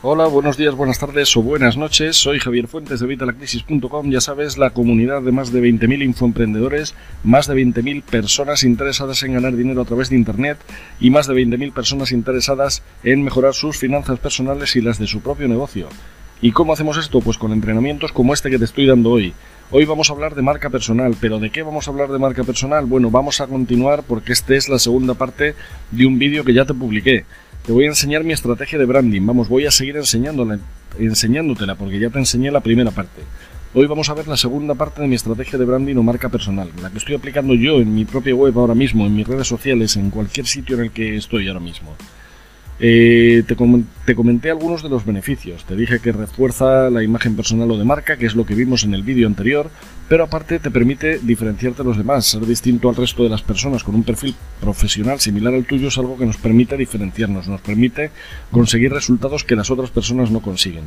Hola, buenos días, buenas tardes o buenas noches. Soy Javier Fuentes de Vitalacrisis.com. Ya sabes, la comunidad de más de 20.000 infoemprendedores, más de 20.000 personas interesadas en ganar dinero a través de Internet y más de 20.000 personas interesadas en mejorar sus finanzas personales y las de su propio negocio. ¿Y cómo hacemos esto? Pues con entrenamientos como este que te estoy dando hoy. Hoy vamos a hablar de marca personal, pero ¿de qué vamos a hablar de marca personal? Bueno, vamos a continuar porque esta es la segunda parte de un vídeo que ya te publiqué. Te voy a enseñar mi estrategia de branding. Vamos, voy a seguir enseñándola, enseñándotela porque ya te enseñé la primera parte. Hoy vamos a ver la segunda parte de mi estrategia de branding o marca personal, la que estoy aplicando yo en mi propia web ahora mismo, en mis redes sociales, en cualquier sitio en el que estoy ahora mismo. Eh, te, te, comenté algunos de los beneficios. Te dije que refuerza la imagen personal o de marca, que es lo que vimos en el vídeo anterior, pero aparte te permite diferenciarte de los demás, ser distinto al resto de las personas con un perfil profesional similar al tuyo es algo que nos permite diferenciarnos, nos permite conseguir resultados que las otras personas no consiguen.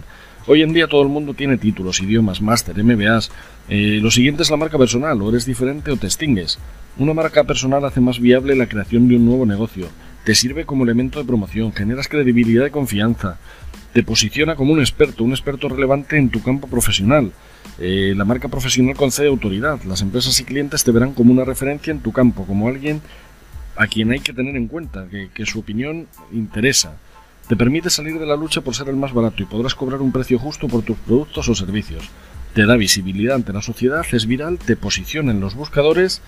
Hoy en día todo el mundo tiene títulos, idiomas, máster, MBAs. Eh, lo siguiente es la marca personal, o eres diferente o te extingues. Una marca personal hace más viable la creación de un nuevo negocio te sirve como elemento de promoción, generas credibilidad y confianza, te posiciona como un experto, un experto relevante en tu campo profesional. Eh, la marca profesional concede autoridad, las empresas y clientes te verán como una referencia en tu campo, como alguien a quien hay que tener en cuenta, que, que su opinión interesa. Te permite salir de la lucha por ser el más barato y podrás cobrar un precio justo por tus productos o servicios. Te da visibilidad ante la sociedad, es viral, te posiciona en los buscadores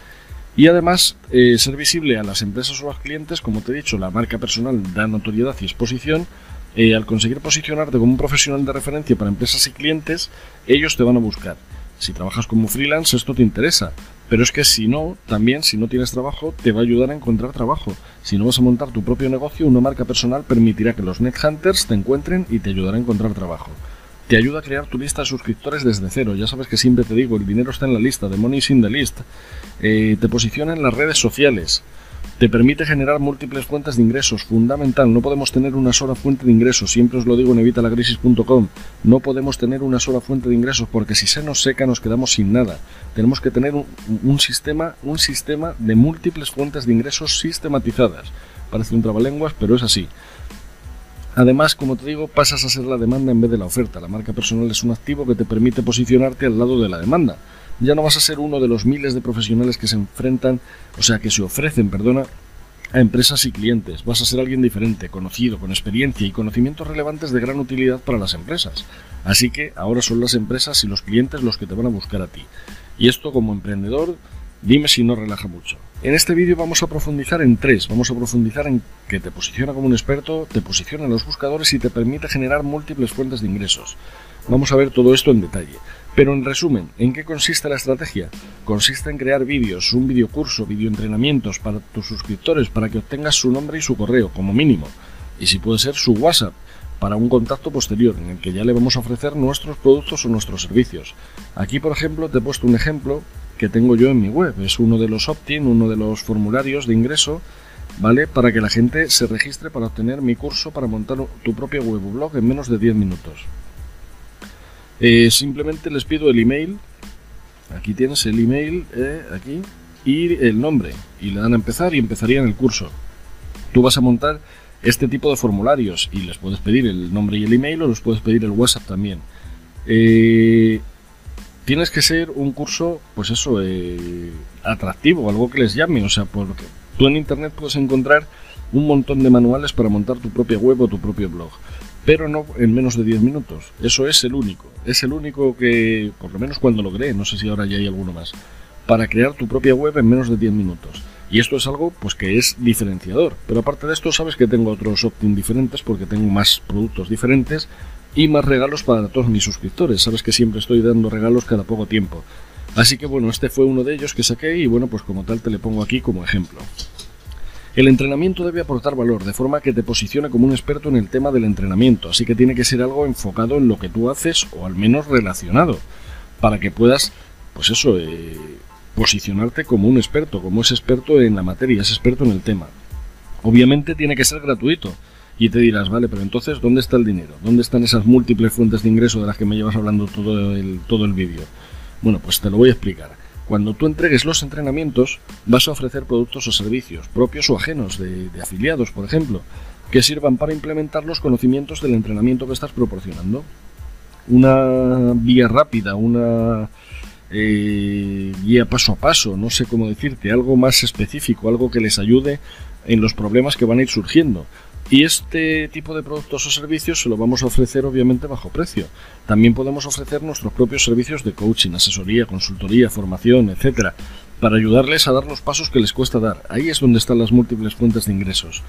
y además, eh, ser visible a las empresas o a los clientes, como te he dicho, la marca personal da notoriedad y exposición. Eh, al conseguir posicionarte como un profesional de referencia para empresas y clientes, ellos te van a buscar. Si trabajas como freelance, esto te interesa. Pero es que si no, también si no tienes trabajo, te va a ayudar a encontrar trabajo. Si no vas a montar tu propio negocio, una marca personal permitirá que los net hunters te encuentren y te ayudará a encontrar trabajo. Te ayuda a crear tu lista de suscriptores desde cero. Ya sabes que siempre te digo, el dinero está en la lista, the money is in the list. Eh, te posiciona en las redes sociales. Te permite generar múltiples fuentes de ingresos. Fundamental, no podemos tener una sola fuente de ingresos. Siempre os lo digo en evitalacrisis.com. No podemos tener una sola fuente de ingresos porque si se nos seca nos quedamos sin nada. Tenemos que tener un, sistema, un sistema de múltiples fuentes de ingresos sistematizadas. Parece un trabalenguas, pero es así. Además, como te digo, pasas a ser la demanda en vez de la oferta. La marca personal es un activo que te permite posicionarte al lado de la demanda. Ya no vas a ser uno de los miles de profesionales que se enfrentan, o sea, que se ofrecen, perdona, a empresas y clientes. Vas a ser alguien diferente, conocido, con experiencia y conocimientos relevantes de gran utilidad para las empresas. Así que ahora son las empresas y los clientes los que te van a buscar a ti. Y esto como emprendedor Dime si no relaja mucho. En este vídeo vamos a profundizar en tres. Vamos a profundizar en que te posiciona como un experto, te posiciona en los buscadores y te permite generar múltiples fuentes de ingresos. Vamos a ver todo esto en detalle. Pero en resumen, ¿en qué consiste la estrategia? Consiste en crear vídeos, un videocurso, videoentrenamientos para tus suscriptores para que obtengas su nombre y su correo, como mínimo. Y si puede ser su WhatsApp, para un contacto posterior en el que ya le vamos a ofrecer nuestros productos o nuestros servicios. Aquí, por ejemplo, te he puesto un ejemplo que tengo yo en mi web. Es uno de los opt-in, uno de los formularios de ingreso, ¿vale? Para que la gente se registre para obtener mi curso para montar tu propio web blog en menos de 10 minutos. Eh, simplemente les pido el email. Aquí tienes el email, eh, aquí, y el nombre. Y le dan a empezar y empezarían el curso. Tú vas a montar este tipo de formularios y les puedes pedir el nombre y el email o les puedes pedir el WhatsApp también. Eh, tienes que ser un curso, pues eso, eh, atractivo, algo que les llame. O sea, porque tú en Internet puedes encontrar un montón de manuales para montar tu propia web o tu propio blog, pero no en menos de 10 minutos. Eso es el único. Es el único que, por lo menos cuando lo creé, no sé si ahora ya hay alguno más, para crear tu propia web en menos de 10 minutos. Y esto es algo pues que es diferenciador. Pero aparte de esto, sabes que tengo otros opt-in diferentes porque tengo más productos diferentes y más regalos para todos mis suscriptores. Sabes que siempre estoy dando regalos cada poco tiempo. Así que bueno, este fue uno de ellos que saqué y bueno, pues como tal te le pongo aquí como ejemplo. El entrenamiento debe aportar valor, de forma que te posicione como un experto en el tema del entrenamiento, así que tiene que ser algo enfocado en lo que tú haces o al menos relacionado, para que puedas, pues eso, eh, posicionarte como un experto, como es experto en la materia, es experto en el tema. Obviamente tiene que ser gratuito, y te dirás, vale, pero entonces, ¿dónde está el dinero? ¿Dónde están esas múltiples fuentes de ingreso de las que me llevas hablando todo el, todo el vídeo? Bueno, pues te lo voy a explicar. Cuando tú entregues los entrenamientos, vas a ofrecer productos o servicios, propios o ajenos, de, afiliados, por ejemplo, que sirvan para implementar los conocimientos del entrenamiento que estás proporcionando. Una vía rápida, una eh, guía paso a paso, no sé cómo decirte, algo más específico, algo que les ayude en los problemas que van a ir surgiendo. Y este tipo de productos o servicios se lo vamos a ofrecer obviamente bajo precio. También podemos ofrecer nuestros propios servicios de coaching, asesoría, consultoría, formación, etcétera, para ayudarles a dar los pasos que les cuesta dar. Ahí es donde están las múltiples fuentes de ingresos.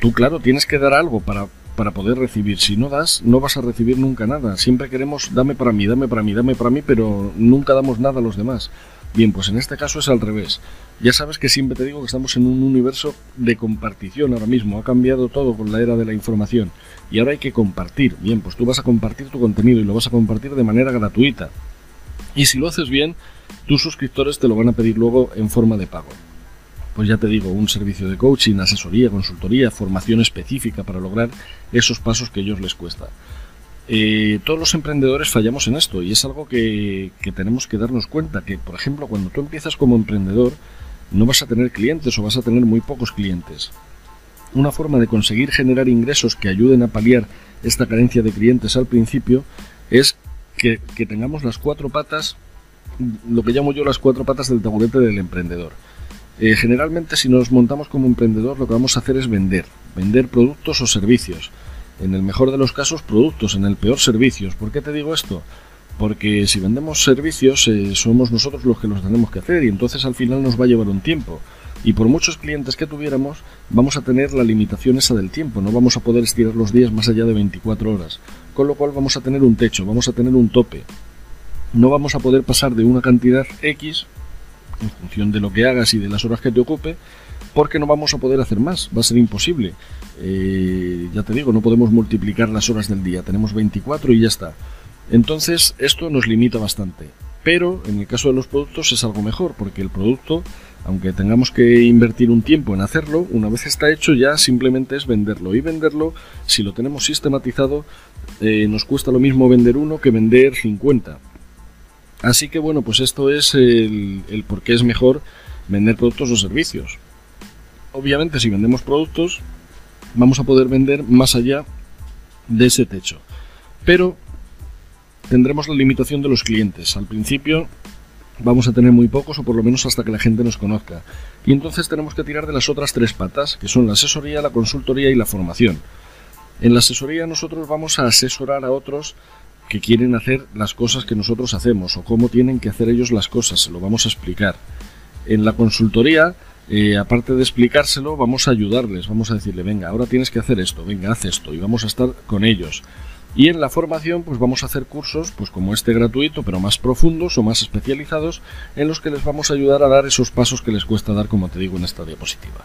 Tú, claro, tienes que dar algo para, para poder recibir. Si no das, no vas a recibir nunca nada. Siempre queremos dame para mí, dame para mí, dame para mí, pero nunca damos nada a los demás. Bien, pues en este caso es al revés. Ya sabes que siempre te digo que estamos en un universo de compartición ahora mismo. Ha cambiado todo con la era de la información. Y ahora hay que compartir. Bien, pues tú vas a compartir tu contenido y lo vas a compartir de manera gratuita. Y si lo haces bien, tus suscriptores te lo van a pedir luego en forma de pago. Pues ya te digo, un servicio de coaching, asesoría, consultoría, formación específica para lograr esos pasos que a ellos les cuesta. Eh, todos los emprendedores fallamos en esto y es algo que, tenemos que darnos cuenta, que por ejemplo cuando tú empiezas como emprendedor no vas a tener clientes o vas a tener muy pocos clientes. Una forma de conseguir generar ingresos que ayuden a paliar esta carencia de clientes al principio es que, tengamos las cuatro patas, lo que llamo yo las cuatro patas del taburete del emprendedor. Eh, generalmente si nos montamos como emprendedor lo que vamos a hacer es vender, vender productos o servicios en el mejor de los casos productos, en el peor servicios. ¿Por qué te digo esto? Porque si vendemos servicios eh, somos nosotros los que los tenemos que hacer y entonces al final nos va a llevar un tiempo. Y por muchos clientes que tuviéramos, vamos a tener la limitación esa del tiempo, no vamos a poder estirar los días más allá de 24 horas. Con lo cual vamos a tener un techo, vamos a tener un tope. No vamos a poder pasar de una cantidad X, en función de lo que hagas y de las horas que te ocupe, porque no vamos a poder hacer más, va a ser imposible. Eh, ya te digo, no podemos multiplicar las horas del día, tenemos 24 y ya está. Entonces, esto nos limita bastante. Pero en el caso de los productos es algo mejor, porque el producto, aunque tengamos que invertir un tiempo en hacerlo, una vez está hecho ya simplemente es venderlo. Y venderlo, si lo tenemos sistematizado, eh, nos cuesta lo mismo vender uno que vender 50. Así que bueno, pues esto es el, el por qué es mejor vender productos o servicios. Obviamente si vendemos productos, vamos a poder vender más allá de ese techo. Pero tendremos la limitación de los clientes. Al principio vamos a tener muy pocos o por lo menos hasta que la gente nos conozca. Y entonces tenemos que tirar de las otras tres patas, que son la asesoría, la consultoría y la formación. En la asesoría nosotros vamos a asesorar a otros que quieren hacer las cosas que nosotros hacemos o cómo tienen que hacer ellos las cosas, se lo vamos a explicar. En la consultoría eh, aparte de explicárselo, vamos a ayudarles, vamos a decirle, venga, ahora tienes que hacer esto, venga, haz esto, y vamos a estar con ellos. Y en la formación, pues vamos a hacer cursos, pues como este gratuito, pero más profundos o más especializados, en los que les vamos a ayudar a dar esos pasos que les cuesta dar, como te digo en esta diapositiva.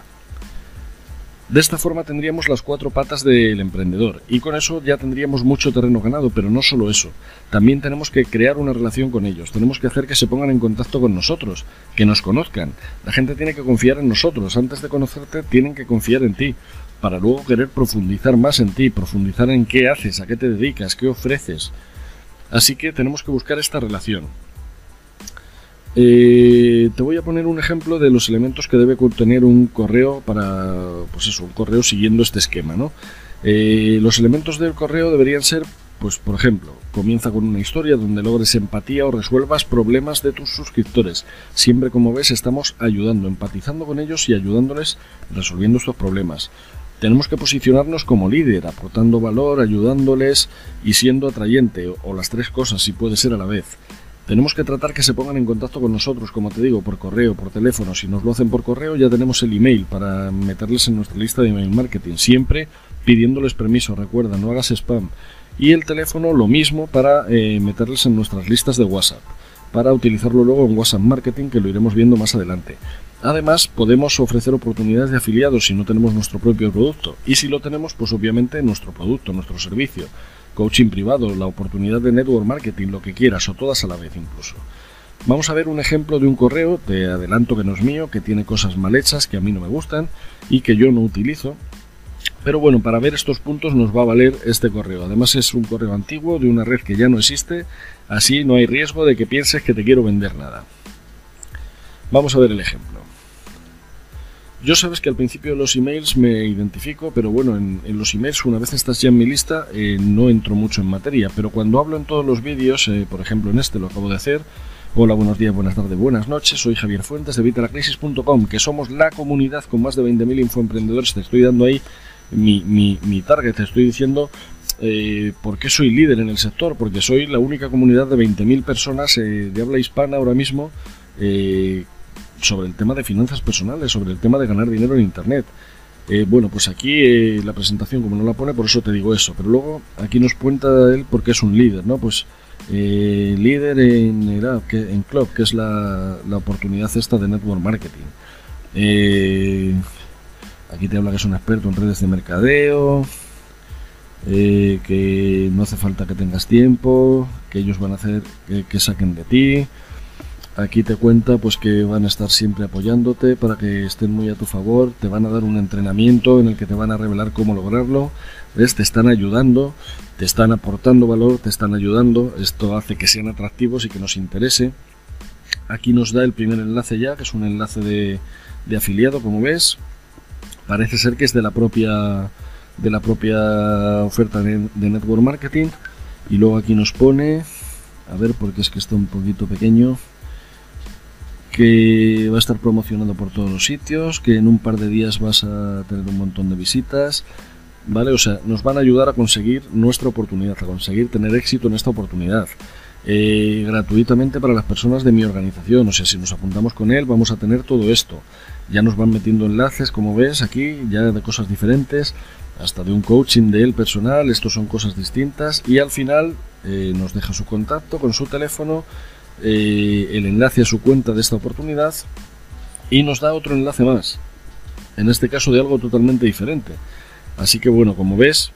De esta forma tendríamos las cuatro patas del emprendedor y con eso ya tendríamos mucho terreno ganado, pero no solo eso, también tenemos que crear una relación con ellos, tenemos que hacer que se pongan en contacto con nosotros, que nos conozcan. La gente tiene que confiar en nosotros, antes de conocerte tienen que confiar en ti, para luego querer profundizar más en ti, profundizar en qué haces, a qué te dedicas, qué ofreces. Así que tenemos que buscar esta relación. Eh, te voy a poner un ejemplo de los elementos que debe contener un correo para, pues eso, un correo siguiendo este esquema, ¿no? Eh, los elementos del correo deberían ser, pues por ejemplo, comienza con una historia donde logres empatía o resuelvas problemas de tus suscriptores. Siempre, como ves, estamos ayudando, empatizando con ellos y ayudándoles resolviendo sus problemas. Tenemos que posicionarnos como líder, aportando valor, ayudándoles y siendo atrayente, o las tres cosas si puede ser a la vez. Tenemos que tratar que se pongan en contacto con nosotros, como te digo, por correo, por teléfono. Si nos lo hacen por correo, ya tenemos el email para meterles en nuestra lista de email marketing. Siempre pidiéndoles permiso, recuerda, no hagas spam. Y el teléfono, lo mismo para eh, meterles en nuestras listas de WhatsApp, para utilizarlo luego en WhatsApp Marketing, que lo iremos viendo más adelante. Además, podemos ofrecer oportunidades de afiliados si no tenemos nuestro propio producto. Y si lo tenemos, pues obviamente nuestro producto, nuestro servicio coaching privado, la oportunidad de network marketing, lo que quieras, o todas a la vez incluso. Vamos a ver un ejemplo de un correo, te adelanto que no es mío, que tiene cosas mal hechas, que a mí no me gustan y que yo no utilizo. Pero bueno, para ver estos puntos nos va a valer este correo. Además es un correo antiguo de una red que ya no existe, así no hay riesgo de que pienses que te quiero vender nada. Vamos a ver el ejemplo. Yo sabes que al principio de los emails me identifico, pero bueno, en, los emails una vez estás ya en mi lista eh, no entro mucho en materia, pero cuando hablo en todos los vídeos, eh, por ejemplo en este lo acabo de hacer, hola, buenos días, buenas tardes, buenas noches, soy Javier Fuentes de Vitalacrisis.com, que somos la comunidad con más de 20.000 infoemprendedores, te estoy dando ahí mi, mi, mi target, te estoy diciendo eh, por qué soy líder en el sector, porque soy la única comunidad de 20.000 personas de habla hispana ahora mismo sobre el tema de finanzas personales, sobre el tema de ganar dinero en Internet. Eh, bueno, pues aquí eh, la presentación como no la pone, por eso te digo eso. Pero luego aquí nos cuenta él porque es un líder, ¿no? Pues eh, líder en, el que, en Club, que es la, la, oportunidad esta de Network Marketing. aquí te habla que es un experto en redes de mercadeo, que no hace falta que tengas tiempo, que ellos van a hacer que saquen de ti. Aquí te cuenta pues que van a estar siempre apoyándote para que estén muy a tu favor, te van a dar un entrenamiento en el que te van a revelar cómo lograrlo, ¿ves? Te están ayudando, te están aportando valor, te están ayudando, esto hace que sean atractivos y que nos interese. Aquí nos da el primer enlace ya, que es un enlace de, afiliado, como ves. Parece ser que es de la propia de la propia oferta de, de Network Marketing. Y luego aquí nos pone, a ver, porque es que está un poquito pequeño que va a estar promocionado por todos los sitios, que en un par de días vas a tener un montón de visitas, ¿vale? O sea, nos van a ayudar a conseguir nuestra oportunidad, a conseguir tener éxito en esta oportunidad. Eh, gratuitamente para las personas de mi organización, o sea, si nos apuntamos con él vamos a tener todo esto. Ya nos van metiendo enlaces, como ves aquí, ya de cosas diferentes, hasta de un coaching de él personal, estos son cosas distintas y al final eh, nos deja su contacto con su teléfono eh, el enlace a su cuenta de esta oportunidad y nos da otro enlace más. En este caso de algo totalmente diferente. Así que bueno, como ves,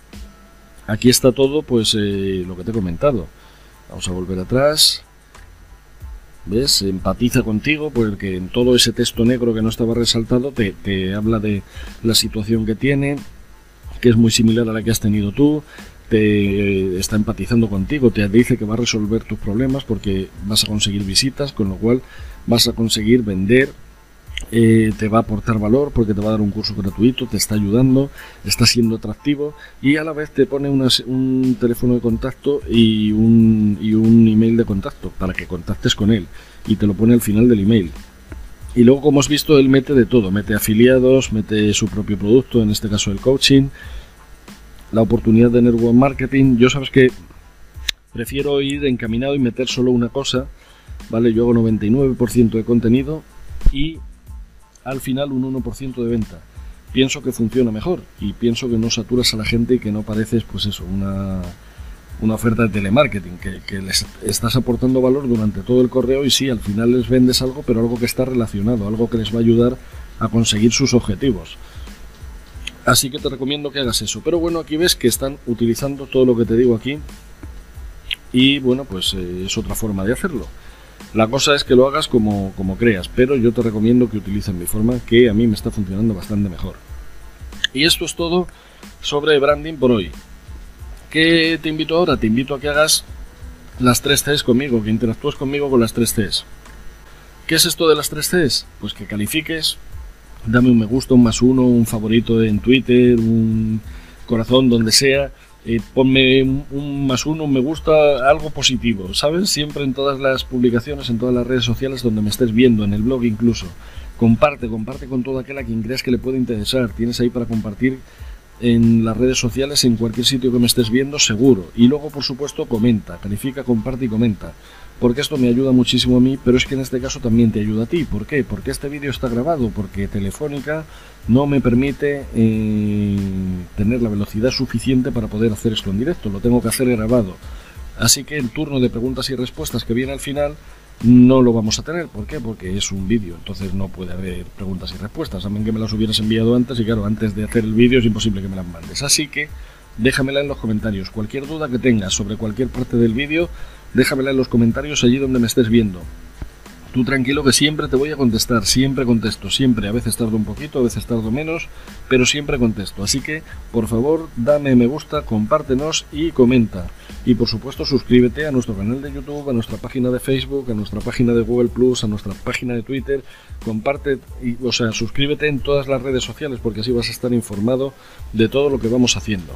aquí está todo, pues eh, lo que te he comentado. Vamos a volver atrás. ¿Ves? Empatiza contigo porque en todo ese texto negro que no estaba resaltado te, te habla de la situación que tiene, que es muy similar a la que has tenido tú, te está empatizando contigo, te dice que va a resolver tus problemas porque vas a conseguir visitas, con lo cual vas a conseguir vender, eh, te va a aportar valor porque te va a dar un curso gratuito, te está ayudando, está siendo atractivo y a la vez te pone un teléfono de contacto y un, y un email de contacto para que contactes con él y te lo pone al final del email. Y luego, como has visto, él mete de todo, mete afiliados, mete su propio producto, en este caso el coaching, la oportunidad de network marketing. Yo sabes que prefiero ir encaminado y meter solo una cosa, ¿vale? Yo hago 99% de contenido y al final un 1% de venta. Pienso que funciona mejor y pienso que no saturas a la gente y que no pareces, pues eso, una, una oferta de telemarketing, que, que, les estás aportando valor durante todo el correo y sí, al final les vendes algo, pero algo que está relacionado, algo que les va a ayudar a conseguir sus objetivos. Así que te recomiendo que hagas eso. Pero bueno, aquí ves que están utilizando todo lo que te digo aquí. Y bueno, pues eh, es otra forma de hacerlo. La cosa es que lo hagas como, como creas, pero yo te recomiendo que utilices mi forma, que a mí me está funcionando bastante mejor. Y esto es todo sobre branding por hoy. ¿Qué te invito ahora? Te invito a que hagas las 3 Cs conmigo, que interactúes conmigo con las 3 Cs. ¿Qué es esto de las 3 Cs? Pues que califiques dame un me gusta, un más uno, un favorito en Twitter, un corazón, donde sea. Eh, ponme un, más uno, un me gusta, algo positivo, ¿sabes? Siempre en todas las publicaciones, en todas las redes sociales donde me estés viendo, en el blog incluso. Comparte, comparte con todo aquel a quien creas que le puede interesar. Tienes ahí para compartir en las redes sociales, en cualquier sitio que me estés viendo, seguro. Y luego, por supuesto, comenta, califica, comparte y comenta porque esto me ayuda muchísimo a mí, pero es que en este caso también te ayuda a ti. ¿Por qué? Porque este vídeo está grabado, porque Telefónica no me permite eh, tener la velocidad suficiente para poder hacer esto en directo, lo tengo que hacer grabado. Así que el turno de preguntas y respuestas que viene al final no lo vamos a tener. ¿Por qué? Porque es un vídeo, entonces no puede haber preguntas y respuestas. También que me las hubieras enviado antes y claro, antes de hacer el vídeo es imposible que me las mandes. Así que déjamela en los comentarios. Cualquier duda que tengas sobre cualquier parte del vídeo, déjamela en los comentarios allí donde me estés viendo. Tú tranquilo que siempre te voy a contestar, siempre contesto, siempre. A veces tardo un poquito, a veces tardo menos, pero siempre contesto. Así que, por favor, dame me gusta, compártenos y comenta. Y por supuesto, suscríbete a nuestro canal de YouTube, a nuestra página de Facebook, a nuestra página de Google Plus, a nuestra página de Twitter. Comparte, y, o sea, suscríbete en todas las redes sociales porque así vas a estar informado de todo lo que vamos haciendo.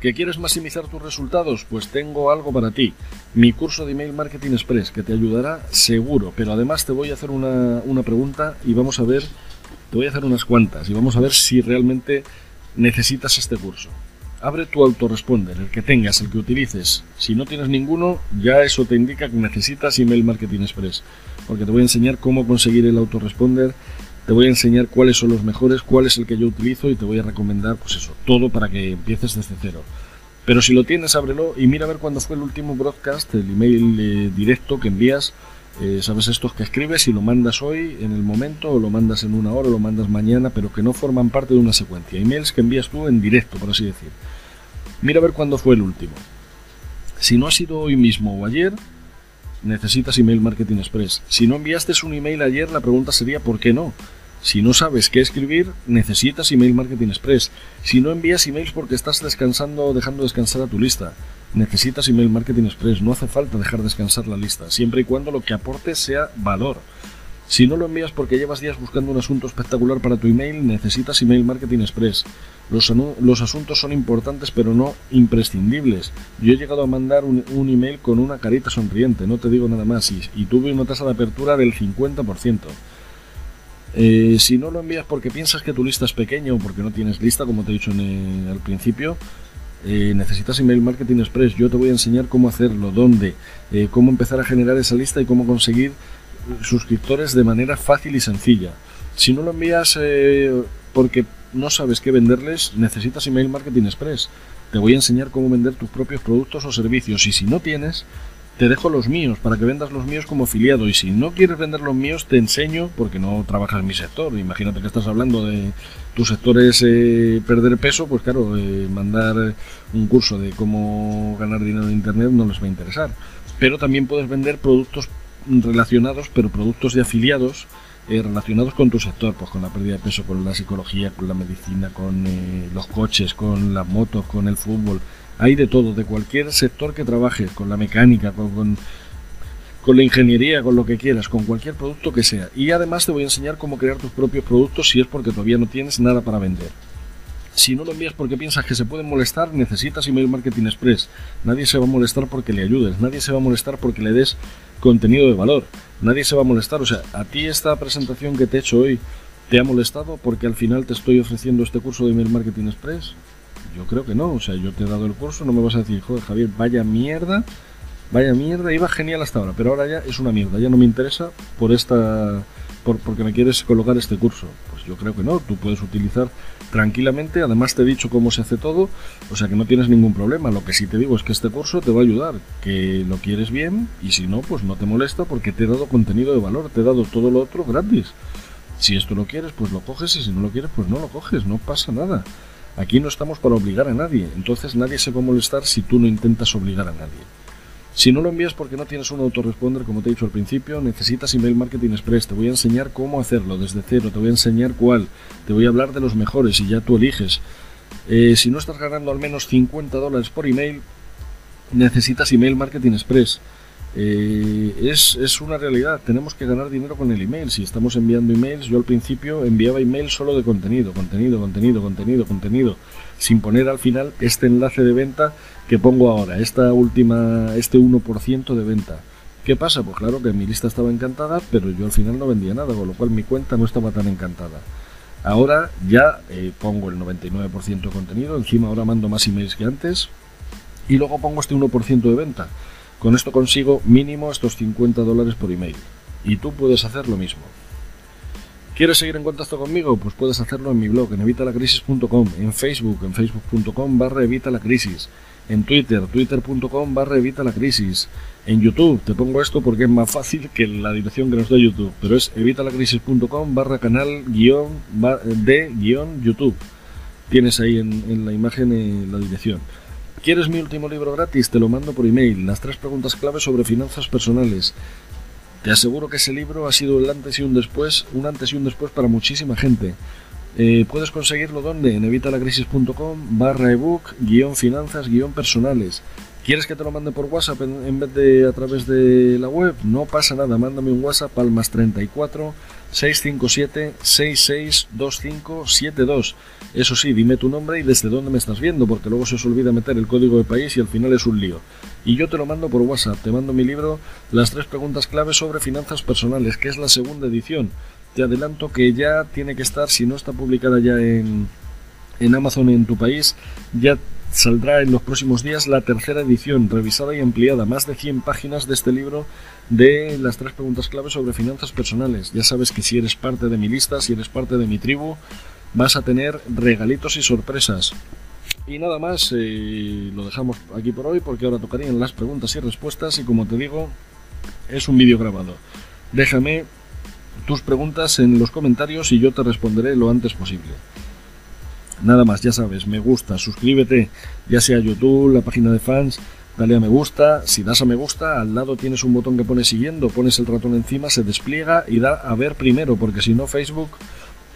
¿Que quieres maximizar tus resultados? Pues tengo algo para ti. Mi curso de Email Marketing Express, que te ayudará seguro. Pero además te voy a hacer una, una pregunta y vamos a ver, te voy a hacer unas cuantas y vamos a ver si realmente necesitas este curso. Abre tu autoresponder, el que tengas, el que utilices. Si no tienes ninguno, ya eso te indica que necesitas Email Marketing Express. Porque te voy a enseñar cómo conseguir el autoresponder te voy a enseñar cuáles son los mejores, cuál es el que yo utilizo y te voy a recomendar, pues eso, todo para que empieces desde cero. Pero si lo tienes, ábrelo y mira a ver cuándo fue el último broadcast, el email eh, directo que envías. Eh, Sabes estos que escribes y lo mandas hoy en el momento, o lo mandas en una hora, o lo mandas mañana, pero que no forman parte de una secuencia. Emails que envías tú en directo, por así decir. Mira a ver cuándo fue el último. Si no ha sido hoy mismo o ayer, necesitas Email Marketing Express. Si no enviaste un email ayer, la pregunta sería ¿por qué no? Si no sabes qué escribir, necesitas Email Marketing Express. Si no envías emails porque estás descansando o dejando descansar a tu lista, necesitas Email Marketing Express. No hace falta dejar descansar la lista, siempre y cuando lo que aporte sea valor. Si no lo envías porque llevas días buscando un asunto espectacular para tu email, necesitas Email Marketing Express. Los, los asuntos son importantes pero no imprescindibles. Yo he llegado a mandar un, email con una carita sonriente, no te digo nada más, y, y tuve una tasa de apertura del 50%. Eh, si no lo envías porque piensas que tu lista es pequeña o porque no tienes lista, como te he dicho en al principio, eh, necesitas Email Marketing Express. Yo te voy a enseñar cómo hacerlo, dónde, eh, cómo empezar a generar esa lista y cómo conseguir suscriptores de manera fácil y sencilla. Si no lo envías porque no sabes qué venderles, necesitas Email Marketing Express. Te voy a enseñar cómo vender tus propios productos o servicios y si no tienes, te dejo los míos para que vendas los míos como afiliado y si no quieres vender los míos te enseño porque no trabajas en mi sector. Imagínate que estás hablando de tu sector es eh, perder peso pues claro eh, mandar un curso de cómo ganar dinero en internet no les va a interesar. Pero también puedes vender productos relacionados pero productos de afiliados eh, relacionados con tu sector, pues con la pérdida de peso, con la psicología, con la medicina, con los coches, con las motos, con el fútbol, hay de todo, de cualquier sector que trabajes, con la mecánica, con, la ingeniería, con lo que quieras, con cualquier producto que sea. Y además te voy a enseñar cómo crear tus propios productos si es porque todavía no tienes nada para vender. Si no lo envías porque piensas que se pueden molestar, necesitas Email Marketing Express. Nadie se va a molestar porque le ayudes, nadie se va a molestar porque le des contenido de valor, nadie se va a molestar. O sea, a ti esta presentación que te he hecho hoy te ha molestado porque al final te estoy ofreciendo este curso de Email Marketing Express. Yo creo que no, o sea, yo te he dado el curso, no me vas a decir, joder, Javier, vaya mierda, vaya mierda, iba genial hasta ahora, pero ahora ya es una mierda, ya no me interesa por esta, por, porque me quieres colocar este curso. Pues yo creo que no, tú puedes utilizar tranquilamente, además te he dicho cómo se hace todo, o sea que no tienes ningún problema. Lo que sí te digo es que este curso te va a ayudar, que lo quieres bien y si no, pues no te molesta porque te he dado contenido de valor, te he dado todo lo otro gratis. Si esto lo quieres, pues lo coges y si no lo quieres, pues no lo coges, no pasa nada. Aquí no estamos para obligar a nadie, entonces nadie se va a molestar si tú no intentas obligar a nadie. Si no lo envías porque no tienes un autoresponder, como te he dicho al principio, necesitas Email Marketing Express. Te voy a enseñar cómo hacerlo desde cero, te voy a enseñar cuál, te voy a hablar de los mejores y ya tú eliges. Eh, si no estás ganando al menos 50 dólares por email, necesitas Email Marketing Express. Eh, es, es, una realidad, tenemos que ganar dinero con el email. Si estamos enviando emails, yo al principio enviaba email solo de contenido, contenido, contenido, contenido, contenido, sin poner al final este enlace de venta que pongo ahora, esta última, este 1% de venta. ¿Qué pasa? Pues claro que mi lista estaba encantada, pero yo al final no vendía nada, con lo cual mi cuenta no estaba tan encantada. Ahora ya eh, pongo el 99% de contenido, encima ahora mando más emails que antes, y luego pongo este 1% de venta. Con esto consigo mínimo estos 50 dólares por email. Y tú puedes hacer lo mismo. ¿Quieres seguir en contacto conmigo? Pues puedes hacerlo en mi blog, en evitalacrisis.com, en Facebook, en facebook.com barra evitalacrisis, en Twitter, twitter.com barra evitalacrisis, en YouTube, te pongo esto porque es más fácil que la dirección que nos da YouTube, pero es evitalacrisis.com barra canal guion de guion YouTube. Tienes ahí en, la imagen la dirección. ¿Quieres mi último libro gratis? Te lo mando por email. Las tres preguntas clave sobre finanzas personales. Te aseguro que ese libro ha sido el antes y un después, un antes y un después para muchísima gente. Eh, puedes conseguirlo donde? En evitalacrisis.com barra ebook, guion finanzas, guion personales. ¿Quieres que te lo mande por WhatsApp en, vez de a través de la web? No pasa nada, mándame un WhatsApp al más 34 657 662572. Eso sí, dime tu nombre y desde dónde me estás viendo, porque luego se os olvida meter el código de país y al final es un lío. Y yo te lo mando por WhatsApp, te mando mi libro Las tres preguntas clave sobre finanzas personales, que es la segunda edición. Te adelanto que ya tiene que estar, si no está publicada ya en, en Amazon en tu país, ya saldrá en los próximos días la tercera edición, revisada y ampliada, más de 100 páginas de este libro de las tres preguntas clave sobre finanzas personales. Ya sabes que si eres parte de mi lista, si eres parte de mi tribu, vas a tener regalitos y sorpresas. Y nada más, eh, lo dejamos aquí por hoy porque ahora tocarían las preguntas y respuestas y como te digo, es un vídeo grabado. Déjame tus preguntas en los comentarios y yo te responderé lo antes posible. Nada más, ya sabes, me gusta, suscríbete, ya sea YouTube, la página de fans, dale a me gusta, si das a me gusta, al lado tienes un botón que pone siguiendo, pones el ratón encima, se despliega y da a ver primero, porque si no Facebook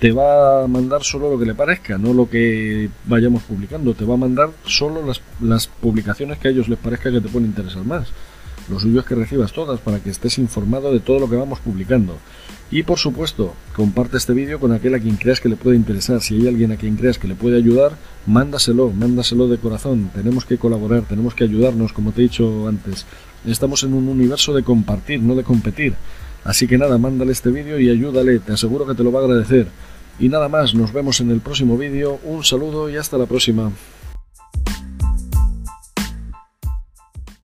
te va a mandar solo lo que le parezca, no lo que vayamos publicando, te va a mandar solo las, las publicaciones que a ellos les parezca que te pueden interesar más. Lo suyo que recibas todas para que estés informado de todo lo que vamos publicando. Y por supuesto, comparte este vídeo con aquel a quien creas que le puede interesar. Si hay alguien a quien creas que le puede ayudar, mándaselo, mándaselo de corazón. Tenemos que colaborar, tenemos que ayudarnos, como te he dicho antes. Estamos en un universo de compartir, no de competir. Así que nada, mándale este vídeo y ayúdale, te aseguro que te lo va a agradecer. Y nada más, nos vemos en el próximo vídeo. Un saludo y hasta la próxima.